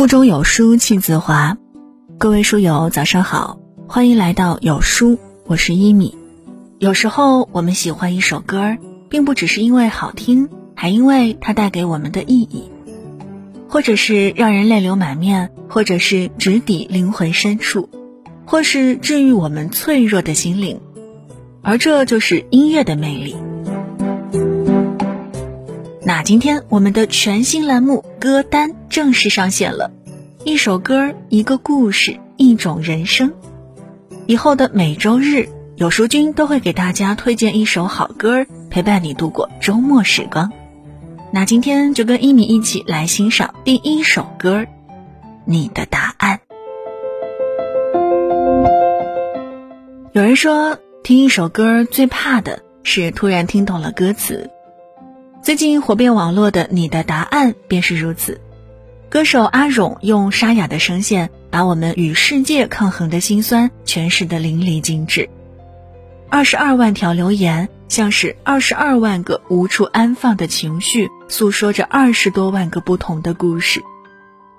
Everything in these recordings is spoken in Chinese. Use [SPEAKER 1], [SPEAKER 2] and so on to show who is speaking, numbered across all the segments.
[SPEAKER 1] 腹中有书气自华，各位书友早上好，欢迎来到有书，我是一米。有时候我们喜欢一首歌，并不只是因为好听，还因为它带给我们的意义，或者是让人泪流满面，或者是直抵灵魂深处，或是治愈我们脆弱的心灵，而这就是音乐的魅力。那今天我们的全新栏目歌单正式上线了，一首歌，一个故事，一种人生。以后的每周日，有书君都会给大家推荐一首好歌，陪伴你度过周末时光。那今天就跟一米一起来欣赏第一首歌，《你的答案》。有人说，听一首歌最怕的是突然听懂了歌词。最近火遍网络的《你的答案》便是如此。歌手阿勇用沙哑的声线，把我们与世界抗衡的辛酸诠释得淋漓尽致。二十二万条留言，像是二十二万个无处安放的情绪，诉说着二十多万个不同的故事。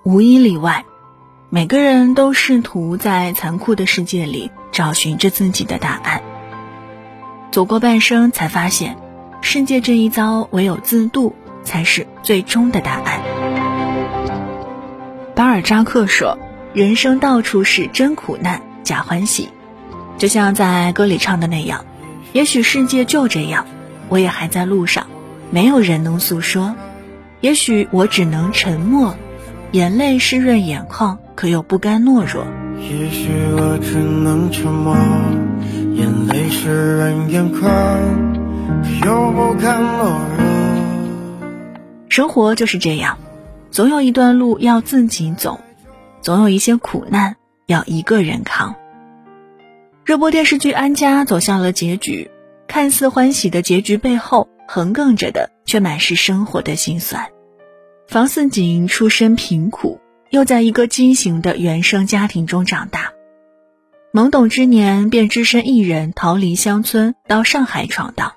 [SPEAKER 1] 无一例外，每个人都试图在残酷的世界里找寻着自己的答案。走过半生，才发现。世界这一遭，唯有自渡才是最终的答案。巴尔扎克说：“人生到处是真苦难，假欢喜。”就像在歌里唱的那样，也许世界就这样，我也还在路上，没有人能诉说。也许我只能沉默，眼泪湿润眼眶，可又不甘懦弱。
[SPEAKER 2] 也许我只能沉默，眼泪湿润眼眶。又不甘懦弱。
[SPEAKER 1] 生活就是这样，总有一段路要自己走，总有一些苦难要一个人扛。热播电视剧《安家》走向了结局，看似欢喜的结局背后，横亘着的却满是生活的辛酸。房似锦出身贫苦，又在一个畸形的原生家庭中长大，懵懂之年便只身一人逃离乡村，到上海闯荡。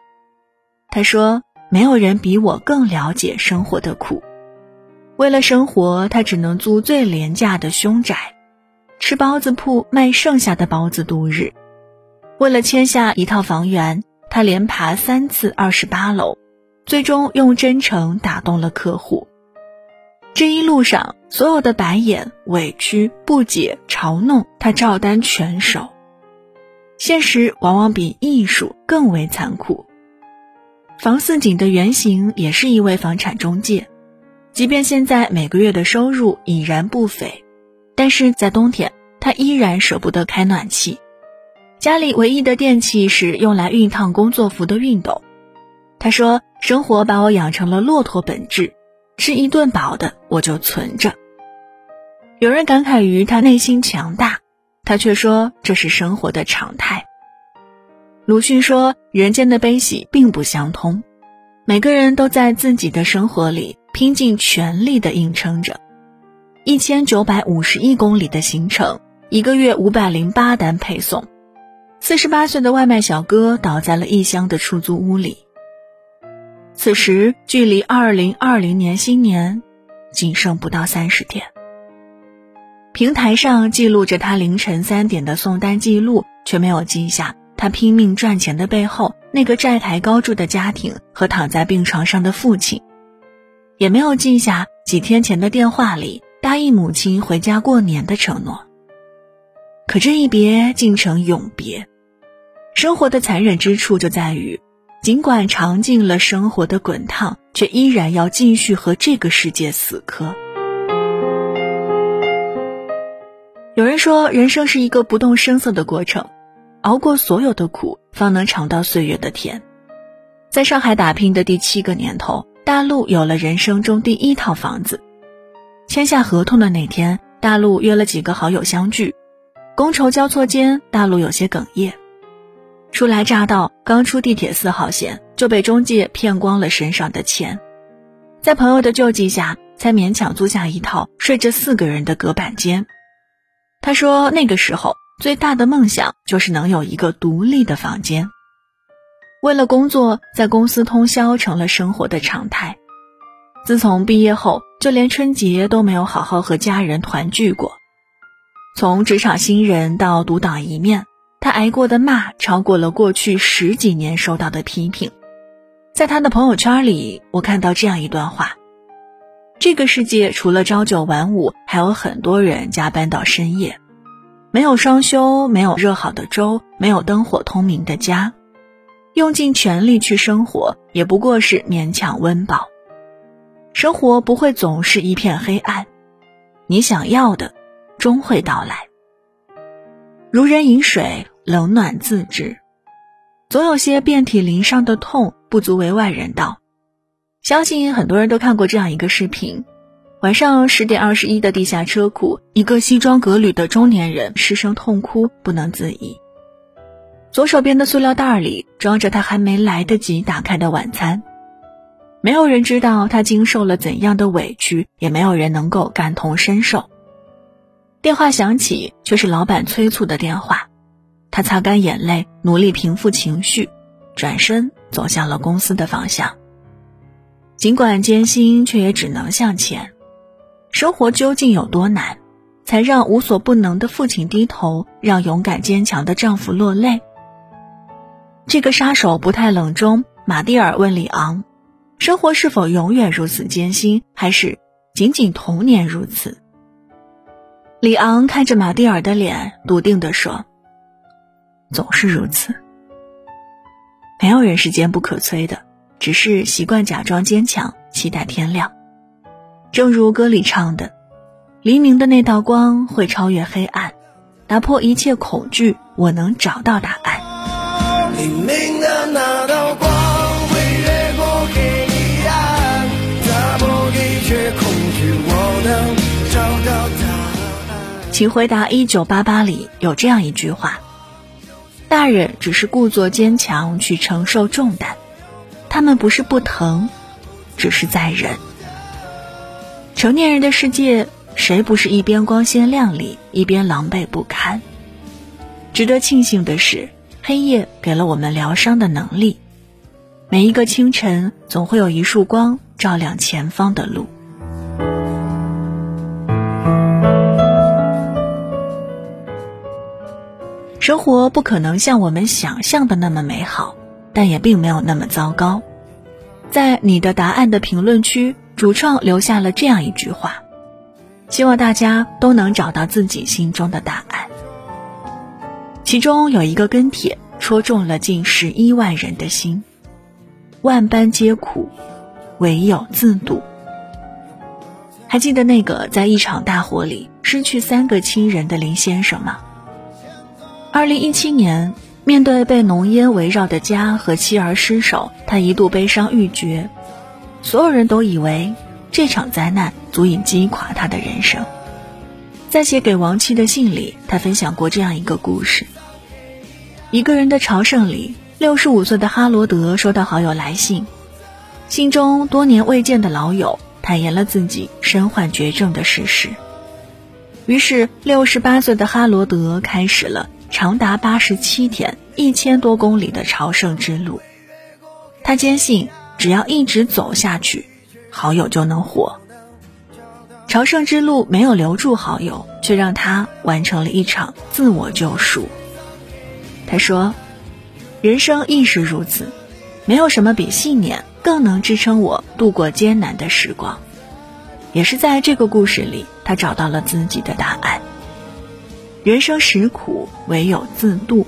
[SPEAKER 1] 他说：“没有人比我更了解生活的苦。为了生活，他只能租最廉价的凶宅，吃包子铺卖剩下的包子度日。为了签下一套房源，他连爬三次二十八楼，最终用真诚打动了客户。这一路上，所有的白眼、委屈、不解、嘲弄，他照单全收。现实往往比艺术更为残酷。”房似锦的原型也是一位房产中介，即便现在每个月的收入已然不菲，但是在冬天他依然舍不得开暖气，家里唯一的电器是用来熨烫工作服的熨斗。他说：“生活把我养成了骆驼本质，吃一顿饱的我就存着。”有人感慨于他内心强大，他却说这是生活的常态。鲁迅说：“人间的悲喜并不相通，每个人都在自己的生活里拼尽全力的硬撑着。一千九百五十亿公里的行程，一个月五百零八单配送。四十八岁的外卖小哥倒在了异乡的出租屋里。此时距离二零二零年新年仅剩不到三十天。平台上记录着他凌晨三点的送单记录，却没有记下。”他拼命赚钱的背后，那个债台高筑的家庭和躺在病床上的父亲，也没有记下几天前的电话里答应母亲回家过年的承诺。可这一别竟成永别，生活的残忍之处就在于，尽管尝尽了生活的滚烫，却依然要继续和这个世界死磕。有人说，人生是一个不动声色的过程。熬过所有的苦，方能尝到岁月的甜。在上海打拼的第七个年头，大陆有了人生中第一套房子。签下合同的那天，大陆约了几个好友相聚。觥筹交错间，大陆有些哽咽。初来乍到，刚出地铁四号线，就被中介骗光了身上的钱。在朋友的救济下，才勉强租下一套睡着四个人的隔板间。他说，那个时候。最大的梦想就是能有一个独立的房间。为了工作，在公司通宵成了生活的常态。自从毕业后，就连春节都没有好好和家人团聚过。从职场新人到独当一面，他挨过的骂超过了过去十几年收到的批评。在他的朋友圈里，我看到这样一段话：这个世界除了朝九晚五，还有很多人加班到深夜，没有双休，没有热好的粥，没有灯火通明的家，用尽全力去生活，也不过是勉强温饱。生活不会总是一片黑暗，你想要的。终会到来。如人饮水，冷暖自知。总有些遍体鳞伤的痛，不足为外人道。相信很多人都看过这样一个视频：晚上十点二十一的地下车库，一个西装革履的中年人失声痛哭，不能自已。左手边的塑料袋里装着他还没来得及打开的晚餐。没有人知道他经受了怎样的委屈，也没有人能够感同身受。电话响起，却是老板催促的电话。他擦干眼泪，努力平复情绪，转身走向了公司的方向。尽管艰辛，却也只能向前。生活究竟有多难，才让无所不能的父亲低头，让勇敢坚强的丈夫落泪？这个杀手不太冷中，马蒂尔问里昂：“生活是否永远如此艰辛，还是仅仅童年如此？”里昂看着马蒂尔的脸，笃定地说：“总是如此。没有人是坚不可摧的，只是习惯假装坚强，期待天亮。正如歌里唱的：‘黎明的那道光会超越黑暗，打破一切恐惧，我能找到答案。’”黎明的那道光会越过黑暗，打破一切恐惧，我能找到答案。请回答：一九八八里有这样一句话：“大人只是故作坚强去承受重担，他们不是不疼，只是在忍。”成年人的世界，谁不是一边光鲜亮丽，一边狼狈不堪？值得庆幸的是，黑夜给了我们疗伤的能力。每一个清晨，总会有一束光照亮前方的路。生活不可能像我们想象的那么美好，但也并没有那么糟糕。在你的答案的评论区，主创留下了这样一句话：希望大家都能找到自己心中的答案。其中有一个跟帖戳中了近十一万人的心：万般皆苦，唯有自渡。还记得那个在一场大火里失去三个亲人的林先生吗？二零一七年，面对被浓烟围绕的家和妻儿尸首，他一度悲伤欲绝。所有人都以为这场灾难足以击垮他的人生。在写给亡妻的信里，他分享过这样一个故事：一个人的朝圣里，六十五岁的哈罗德收到好友来信，信中多年未见的老友坦言了自己身患绝症的事实。于是，六十八岁的哈罗德开始了。长达八十七天、一千多公里的朝圣之路，他坚信只要一直走下去，好友就能活。朝圣之路没有留住好友，却让他完成了一场自我救赎。他说：“人生亦是如此，没有什么比信念更能支撑我度过艰难的时光。”也是在这个故事里，他找到了自己的答案。人生实苦，唯有自渡。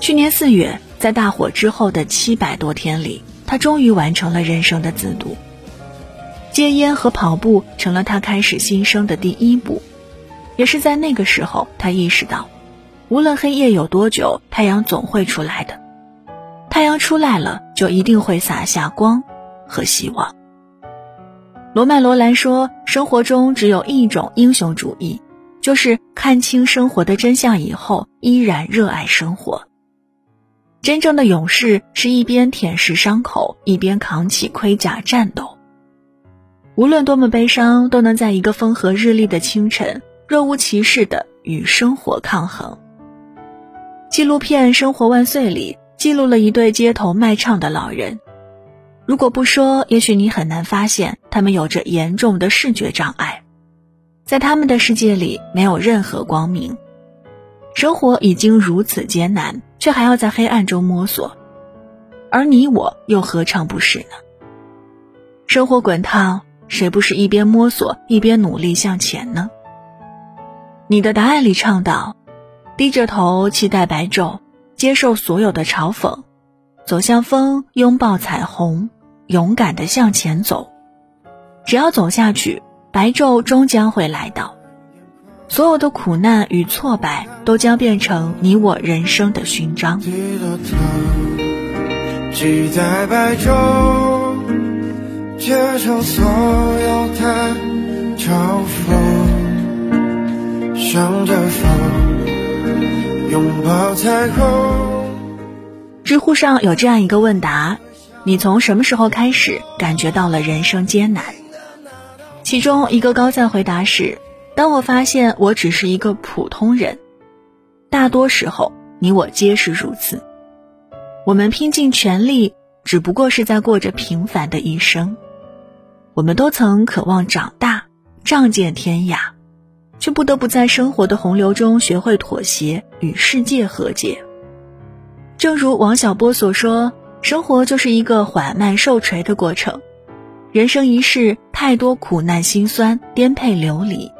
[SPEAKER 1] 去年四月，在大火之后的七百多天里，他终于完成了人生的自渡。戒烟和跑步成了他开始新生的第一步。也是在那个时候，他意识到，无论黑夜有多久，太阳总会出来的。太阳出来了，就一定会洒下光和希望。罗曼·罗兰说：“生活中只有一种英雄主义。”就是看清生活的真相以后，依然热爱生活。真正的勇士是一边舔舐伤口，一边扛起盔甲战斗。无论多么悲伤，都能在一个风和日丽的清晨，若无其事的与生活抗衡。纪录片《生活万岁》里记录了一对街头卖唱的老人，如果不说，也许你很难发现他们有着严重的视觉障碍，在他们的世界里没有任何光明。生活已经如此艰难，却还要在黑暗中摸索，而你我又何尝不是呢？生活滚烫，谁不是一边摸索一边努力向前呢？你的答案里唱道：“低着头期待白昼，接受所有的嘲讽，走向风，拥抱彩虹，勇敢的向前走。只要走下去，白昼终将会来到。”所有的苦难与挫败都将变成你我人生的勋章。低了头，期待白昼，接受所有的嘲讽，向着风，拥抱彩虹。知乎上有这样一个问答：你从什么时候开始感觉到了人生艰难？其中一个高赞回答是。当我发现我只是一个普通人，大多时候你我皆是如此。我们拼尽全力，只不过是在过着平凡的一生。我们都曾渴望长大，仗剑天涯，却不得不在生活的洪流中学会妥协，与世界和解。正如王小波所说：“生活就是一个缓慢受锤的过程，人生一世，太多苦难辛酸，颠沛流离。”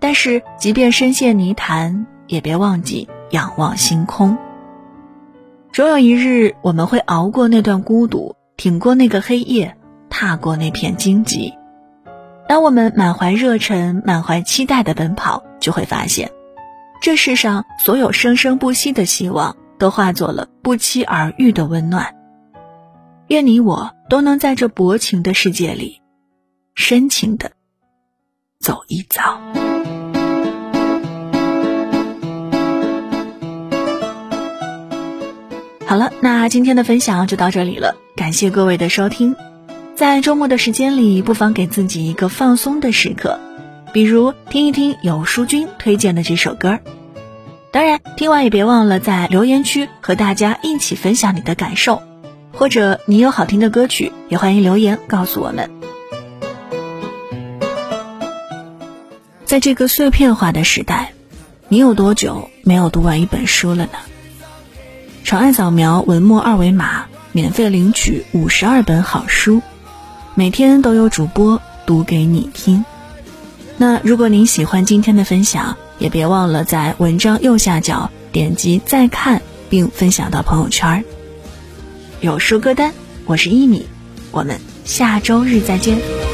[SPEAKER 1] 但是，即便深陷泥潭，也别忘记仰望星空。总有一日，我们会熬过那段孤独，挺过那个黑夜，踏过那片荆棘。当我们满怀热忱、满怀期待的奔跑，就会发现，这世上所有生生不息的希望，都化作了不期而遇的温暖。愿你我都能在这薄情的世界里，深情的走一遭。好了，那今天的分享就到这里了，感谢各位的收听。在周末的时间里，不妨给自己一个放松的时刻，比如听一听有书君推荐的这首歌。当然，听完也别忘了在留言区和大家一起分享你的感受，或者你有好听的歌曲，也欢迎留言告诉我们。在这个碎片化的时代，你有多久没有读完一本书了呢？长按扫描文末二维码，免费领取五十二本好书，每天都有主播读给你听。那如果您喜欢今天的分享，也别忘了在文章右下角点击再看，并分享到朋友圈。有书歌单，我是一米，我们下周日再见。